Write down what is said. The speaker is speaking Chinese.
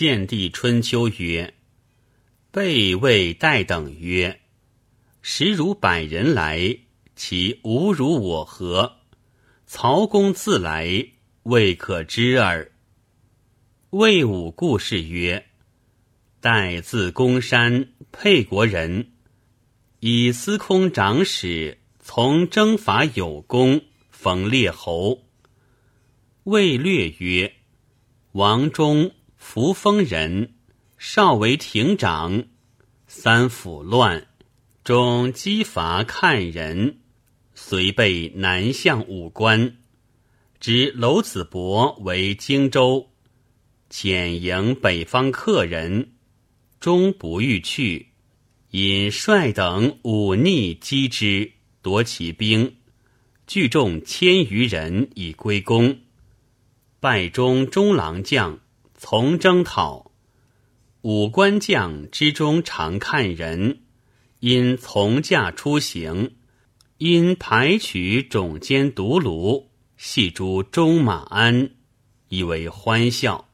献帝春秋曰：“备魏待等曰：‘时如百人来，其无如我何？曹公自来，未可知耳。’魏武故事曰：‘待自公山，沛国人，以司空长史，从征伐有功，封列侯。’魏略曰：‘王忠。’”扶风人，少为亭长，三府乱，终击伐看人，遂被南向武关。知娄子伯为荆州，遣迎北方客人，终不欲去，引帅等忤逆击之，夺其兵，聚众千余人以归公，拜中中郎将。从征讨，五官将之中常看人，因从驾出行，因排取种间独庐，系诸中马鞍，以为欢笑。